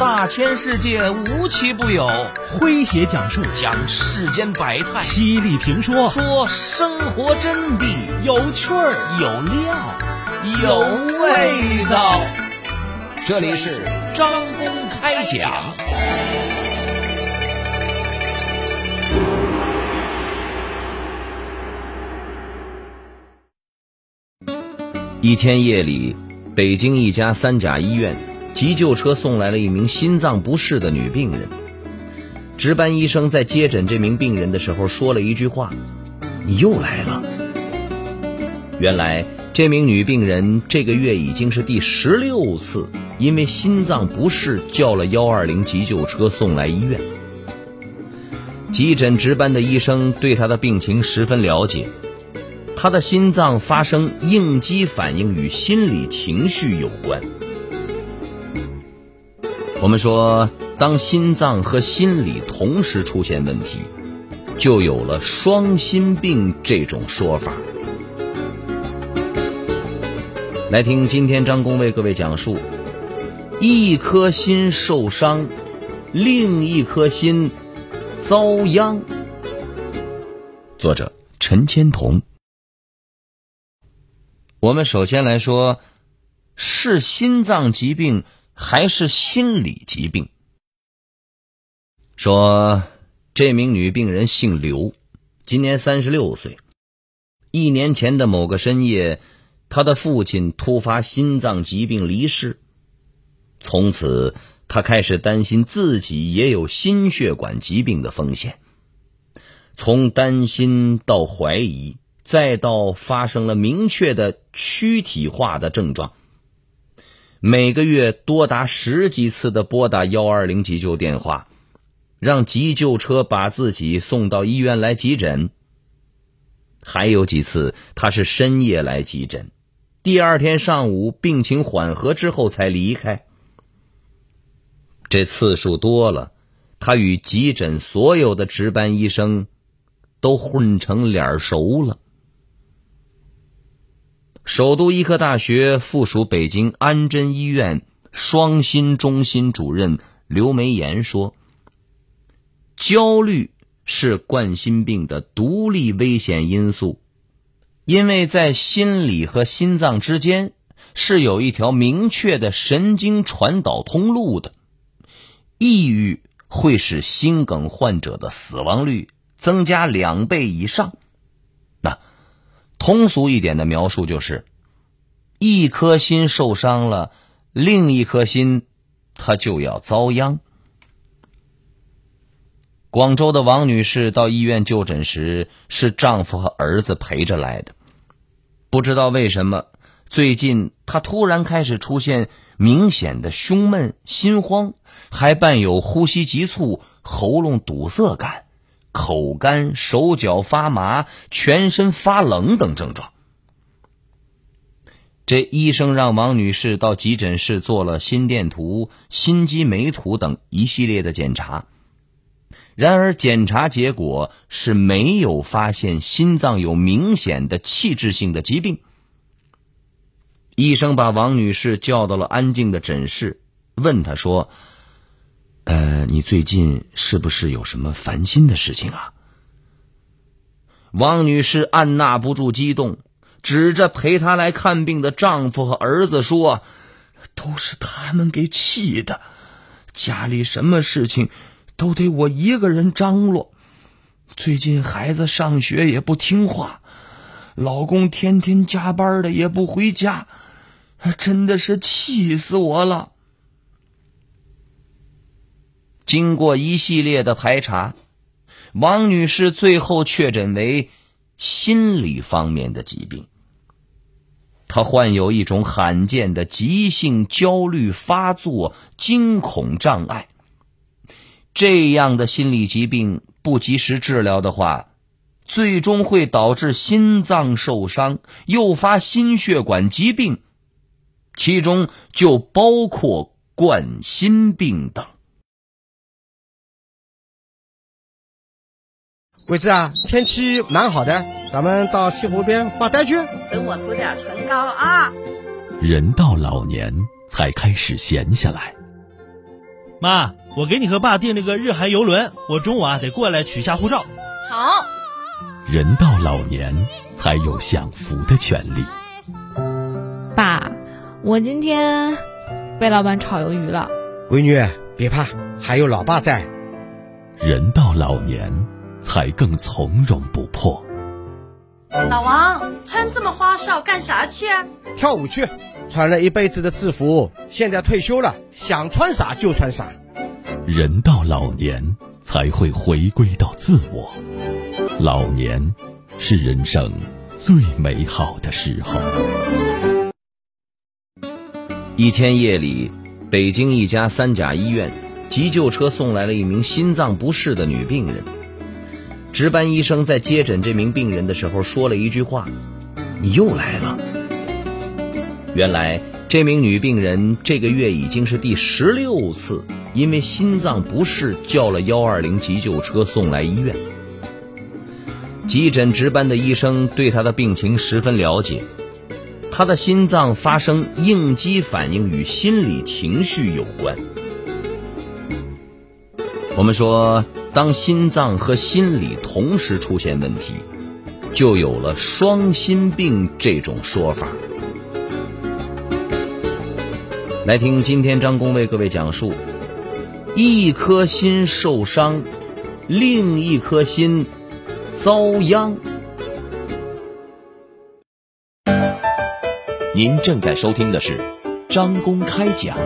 大千世界无奇不有，诙谐讲述。讲世间百态，犀利评说。说生活真谛，有趣儿。有料。有味道。这里是张公开讲。一天夜里，北京一家三甲医院急救车送来了一名心脏不适的女病人。值班医生在接诊这名病人的时候说了一句话：“你又来了。”原来，这名女病人这个月已经是第十六次因为心脏不适叫了幺二零急救车送来医院。急诊值班的医生对她的病情十分了解。他的心脏发生应激反应与心理情绪有关。我们说，当心脏和心理同时出现问题，就有了双心病这种说法。来听今天张工为各位讲述：一颗心受伤，另一颗心遭殃。作者陈千桐。我们首先来说，是心脏疾病还是心理疾病？说这名女病人姓刘，今年三十六岁。一年前的某个深夜，她的父亲突发心脏疾病离世，从此她开始担心自己也有心血管疾病的风险，从担心到怀疑。再到发生了明确的躯体化的症状，每个月多达十几次的拨打幺二零急救电话，让急救车把自己送到医院来急诊。还有几次他是深夜来急诊，第二天上午病情缓和之后才离开。这次数多了，他与急诊所有的值班医生都混成脸熟了。首都医科大学附属北京安贞医院双心中心主任刘梅岩说：“焦虑是冠心病的独立危险因素，因为在心理和心脏之间是有一条明确的神经传导通路的。抑郁会使心梗患者的死亡率增加两倍以上。”那。通俗一点的描述就是，一颗心受伤了，另一颗心，它就要遭殃。广州的王女士到医院就诊时，是丈夫和儿子陪着来的。不知道为什么，最近她突然开始出现明显的胸闷、心慌，还伴有呼吸急促、喉咙堵塞感。口干、手脚发麻、全身发冷等症状。这医生让王女士到急诊室做了心电图、心肌酶图等一系列的检查，然而检查结果是没有发现心脏有明显的器质性的疾病。医生把王女士叫到了安静的诊室，问她说。呃，你最近是不是有什么烦心的事情啊？王女士按捺不住激动，指着陪她来看病的丈夫和儿子说：“都是他们给气的，家里什么事情都得我一个人张罗。最近孩子上学也不听话，老公天天加班的也不回家，真的是气死我了。”经过一系列的排查，王女士最后确诊为心理方面的疾病。她患有一种罕见的急性焦虑发作惊恐障碍。这样的心理疾病不及时治疗的话，最终会导致心脏受伤，诱发心血管疾病，其中就包括冠心病等。桂子啊，天气蛮好的，咱们到西湖边发呆去。等我涂点唇膏啊。人到老年才开始闲下来，妈，我给你和爸订了个日韩游轮，我中午啊得过来取下护照。好，人到老年才有享福的权利。爸，我今天被老板炒鱿鱼了。闺女别怕，还有老爸在。人到老年才更从容不迫。老王穿这么花哨干啥去啊？跳舞去，穿了一辈子的制服，现在退休了，想穿啥就穿啥。人到老年才会回归到自我，老年是人生最美好的时候。一天夜里，北京一家三甲医院急救车送来了一名心脏不适的女病人。值班医生在接诊这名病人的时候说了一句话：“你又来了。”原来这名女病人这个月已经是第十六次因为心脏不适叫了幺二零急救车送来医院。急诊值班的医生对她的病情十分了解，她的心脏发生应激反应与心理情绪有关。我们说。当心脏和心理同时出现问题，就有了双心病这种说法。来听今天张工为各位讲述：一颗心受伤，另一颗心遭殃。您正在收听的是张公开讲。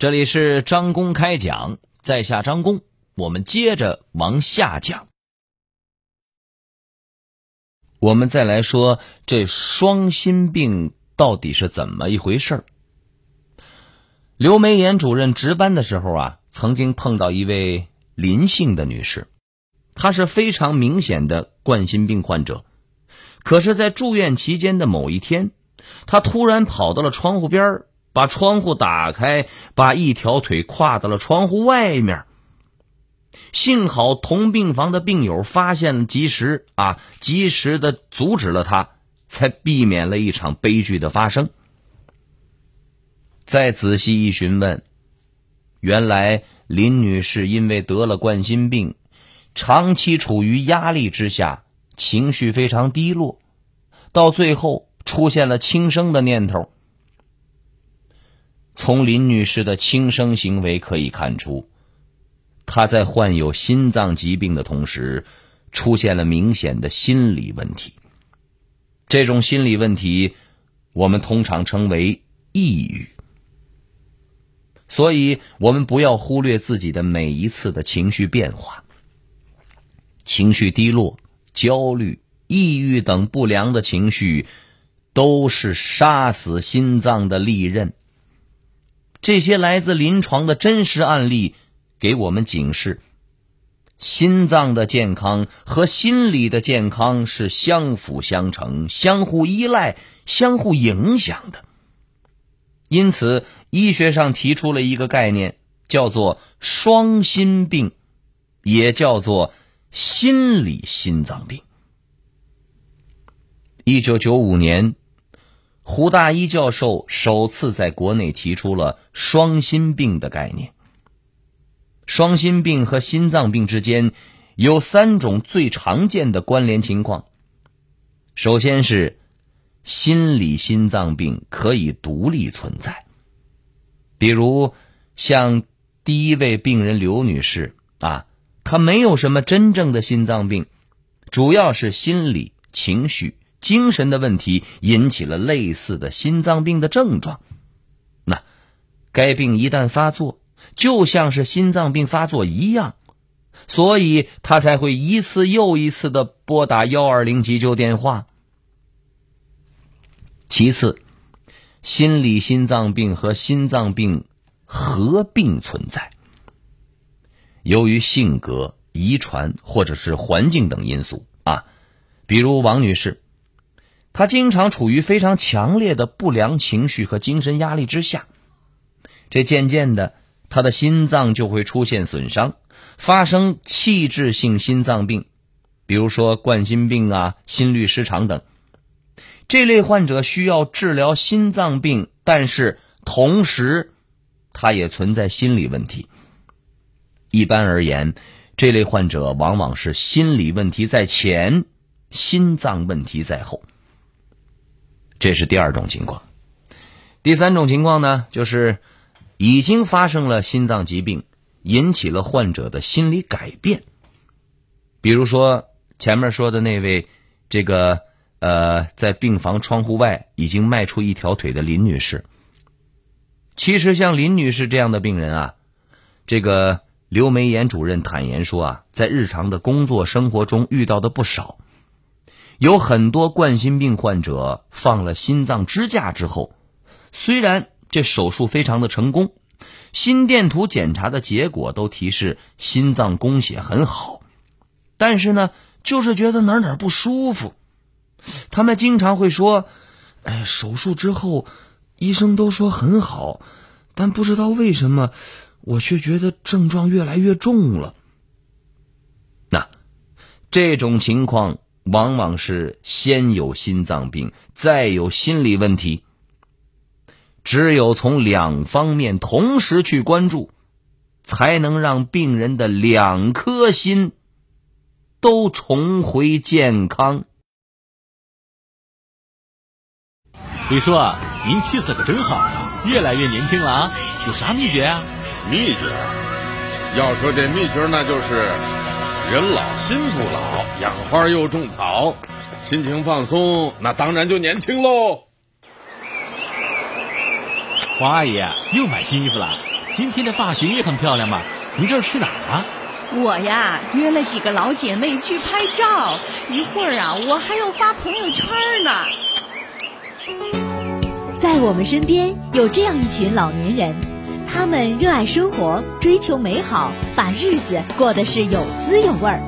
这里是张公开讲，在下张公，我们接着往下讲。我们再来说这双心病到底是怎么一回事儿。刘梅岩主任值班的时候啊，曾经碰到一位林姓的女士，她是非常明显的冠心病患者，可是，在住院期间的某一天，她突然跑到了窗户边儿。把窗户打开，把一条腿跨到了窗户外面。幸好同病房的病友发现及时啊，及时的阻止了他，才避免了一场悲剧的发生。再仔细一询问，原来林女士因为得了冠心病，长期处于压力之下，情绪非常低落，到最后出现了轻生的念头。从林女士的轻生行为可以看出，她在患有心脏疾病的同时，出现了明显的心理问题。这种心理问题，我们通常称为抑郁。所以，我们不要忽略自己的每一次的情绪变化。情绪低落、焦虑、抑郁等不良的情绪，都是杀死心脏的利刃。这些来自临床的真实案例，给我们警示：心脏的健康和心理的健康是相辅相成、相互依赖、相互影响的。因此，医学上提出了一个概念，叫做“双心病”，也叫做心理心脏病。一九九五年。胡大一教授首次在国内提出了双心病的概念。双心病和心脏病之间有三种最常见的关联情况。首先是心理心脏病可以独立存在，比如像第一位病人刘女士啊，她没有什么真正的心脏病，主要是心理情绪。精神的问题引起了类似的心脏病的症状，那该病一旦发作，就像是心脏病发作一样，所以他才会一次又一次的拨打幺二零急救电话。其次，心理心脏病和心脏病合并存在，由于性格、遗传或者是环境等因素啊，比如王女士。他经常处于非常强烈的不良情绪和精神压力之下，这渐渐的，他的心脏就会出现损伤，发生器质性心脏病，比如说冠心病啊、心律失常等。这类患者需要治疗心脏病，但是同时他也存在心理问题。一般而言，这类患者往往是心理问题在前，心脏问题在后。这是第二种情况。第三种情况呢，就是已经发生了心脏疾病，引起了患者的心理改变。比如说前面说的那位，这个呃，在病房窗户外已经迈出一条腿的林女士。其实像林女士这样的病人啊，这个刘梅岩主任坦言说啊，在日常的工作生活中遇到的不少，有很多冠心病患者放了心脏支架之后。虽然这手术非常的成功，心电图检查的结果都提示心脏供血很好，但是呢，就是觉得哪哪不舒服。他们经常会说：“哎，手术之后，医生都说很好，但不知道为什么，我却觉得症状越来越重了。”那这种情况往往是先有心脏病，再有心理问题。只有从两方面同时去关注，才能让病人的两颗心都重回健康。李叔，您气色可真好啊，越来越年轻了啊！有啥秘诀啊？秘诀？要说这秘诀，那就是人老心不老，养花又种草，心情放松，那当然就年轻喽。黄阿姨又买新衣服了，今天的发型也很漂亮嘛。您这是去哪儿啊？我呀，约了几个老姐妹去拍照，一会儿啊，我还要发朋友圈呢。在我们身边有这样一群老年人，他们热爱生活，追求美好，把日子过得是有滋有味儿。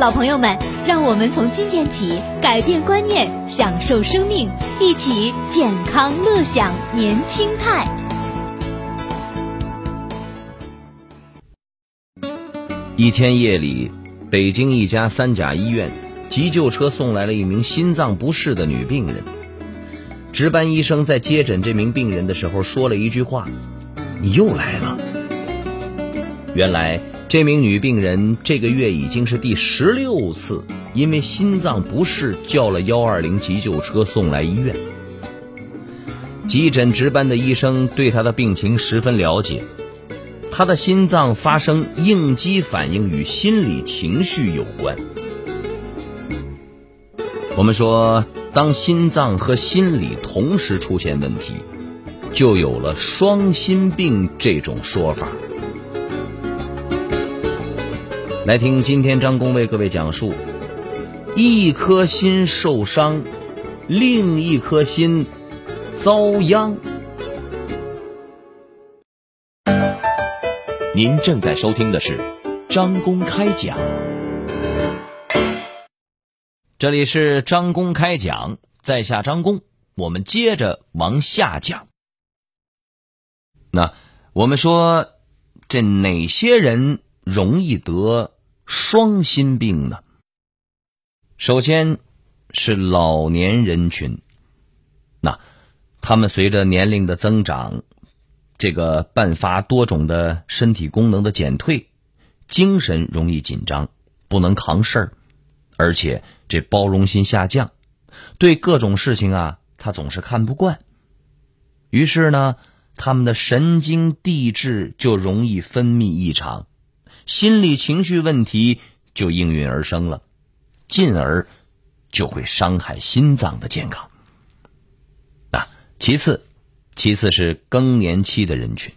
老朋友们，让我们从今天起改变观念，享受生命，一起健康乐享年轻态。一天夜里，北京一家三甲医院急救车送来了一名心脏不适的女病人。值班医生在接诊这名病人的时候说了一句话：“你又来了。”原来这名女病人这个月已经是第十六次因为心脏不适叫了幺二零急救车送来医院。急诊值班的医生对她的病情十分了解。他的心脏发生应激反应与心理情绪有关。我们说，当心脏和心理同时出现问题，就有了双心病这种说法。来听今天张工为各位讲述：一颗心受伤，另一颗心遭殃。您正在收听的是张公开讲，这里是张公开讲，在下张公，我们接着往下讲。那我们说，这哪些人容易得双心病呢？首先是老年人群，那他们随着年龄的增长。这个伴发多种的身体功能的减退，精神容易紧张，不能扛事儿，而且这包容心下降，对各种事情啊，他总是看不惯。于是呢，他们的神经递质就容易分泌异常，心理情绪问题就应运而生了，进而就会伤害心脏的健康。啊，其次。其次是更年期的人群，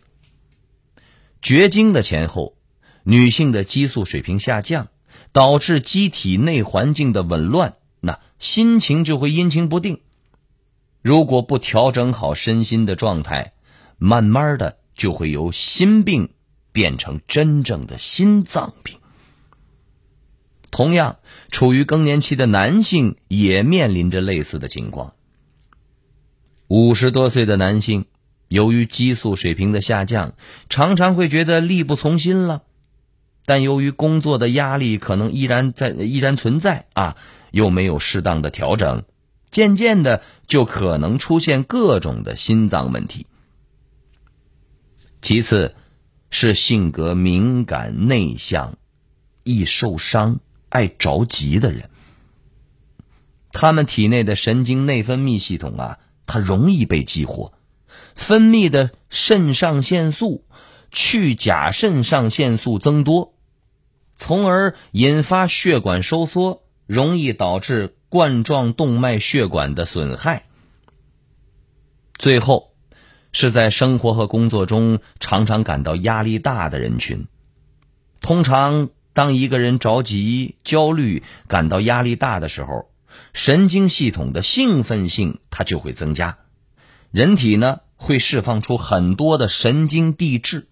绝经的前后，女性的激素水平下降，导致机体内环境的紊乱，那心情就会阴晴不定。如果不调整好身心的状态，慢慢的就会由心病变成真正的心脏病。同样，处于更年期的男性也面临着类似的情况。五十多岁的男性，由于激素水平的下降，常常会觉得力不从心了。但由于工作的压力可能依然在，依然存在啊，又没有适当的调整，渐渐的就可能出现各种的心脏问题。其次，是性格敏感内向、易受伤、爱着急的人。他们体内的神经内分泌系统啊，它容易被激活，分泌的肾上腺素、去甲肾上腺素增多，从而引发血管收缩，容易导致冠状动脉血管的损害。最后，是在生活和工作中常常感到压力大的人群。通常，当一个人着急、焦虑、感到压力大的时候，神经系统的兴奋性它就会增加，人体呢会释放出很多的神经递质，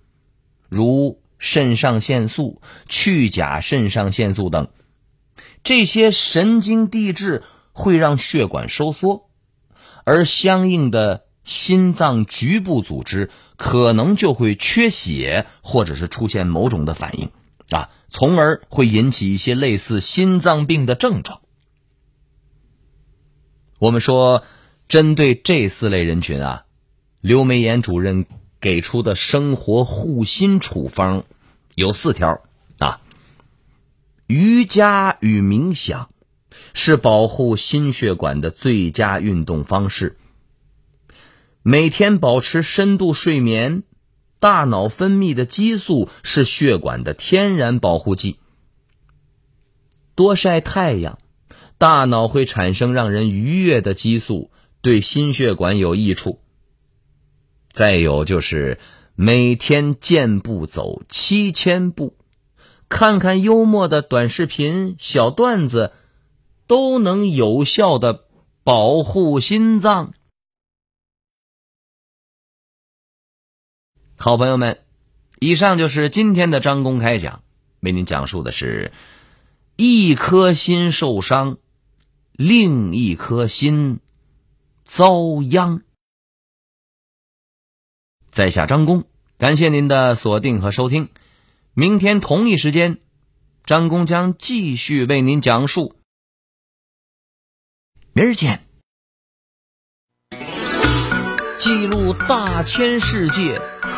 如肾上腺素、去甲肾上腺素等。这些神经递质会让血管收缩，而相应的心脏局部组织可能就会缺血，或者是出现某种的反应啊，从而会引起一些类似心脏病的症状。我们说，针对这四类人群啊，刘梅岩主任给出的生活护心处方有四条啊。瑜伽与冥想是保护心血管的最佳运动方式。每天保持深度睡眠，大脑分泌的激素是血管的天然保护剂。多晒太阳。大脑会产生让人愉悦的激素，对心血管有益处。再有就是每天健步走七千步，看看幽默的短视频、小段子，都能有效的保护心脏。好朋友们，以上就是今天的张公开讲，为您讲述的是一颗心受伤。另一颗心遭殃。在下张工，感谢您的锁定和收听。明天同一时间，张工将继续为您讲述。明儿见。记录大千世界，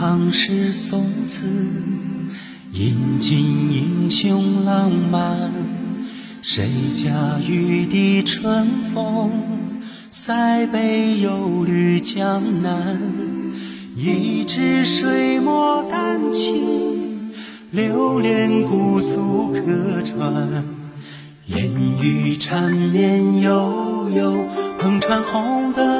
唐诗宋词，引尽英雄浪漫。谁家玉笛春风？塞北又绿江南。一支水墨丹青，流连姑苏客船。烟雨缠绵悠悠，篷船红灯。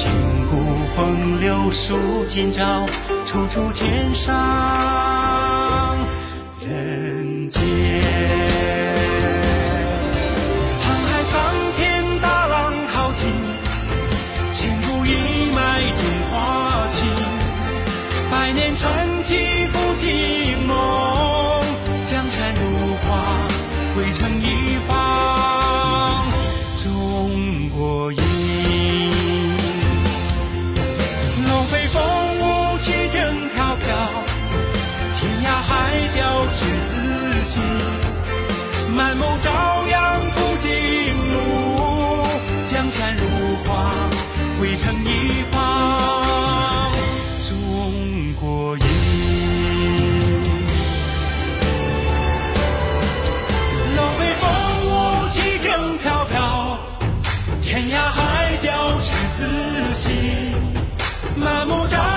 千古风流数今朝，处处天上。木吒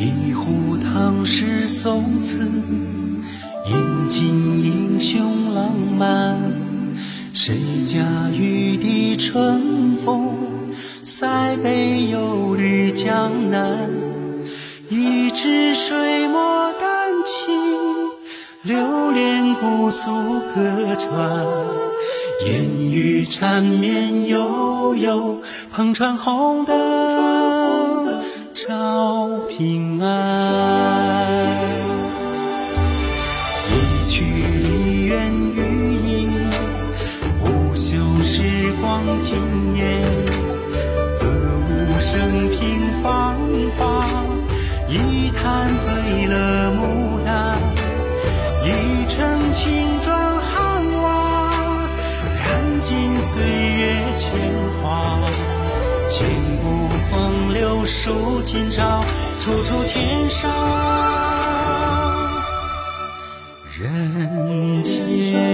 一壶唐诗宋词，饮尽英雄浪漫。谁家玉笛春风，塞北又绿江南。一支水墨丹青，流连姑苏客船。烟雨缠绵悠悠，篷船红灯。平安。一曲梨园余音，不朽时光惊艳。歌舞升平芳华，一坛醉了牡丹，一城青砖汉瓦，染尽岁月铅华。千古风流数今朝，处处天上人间。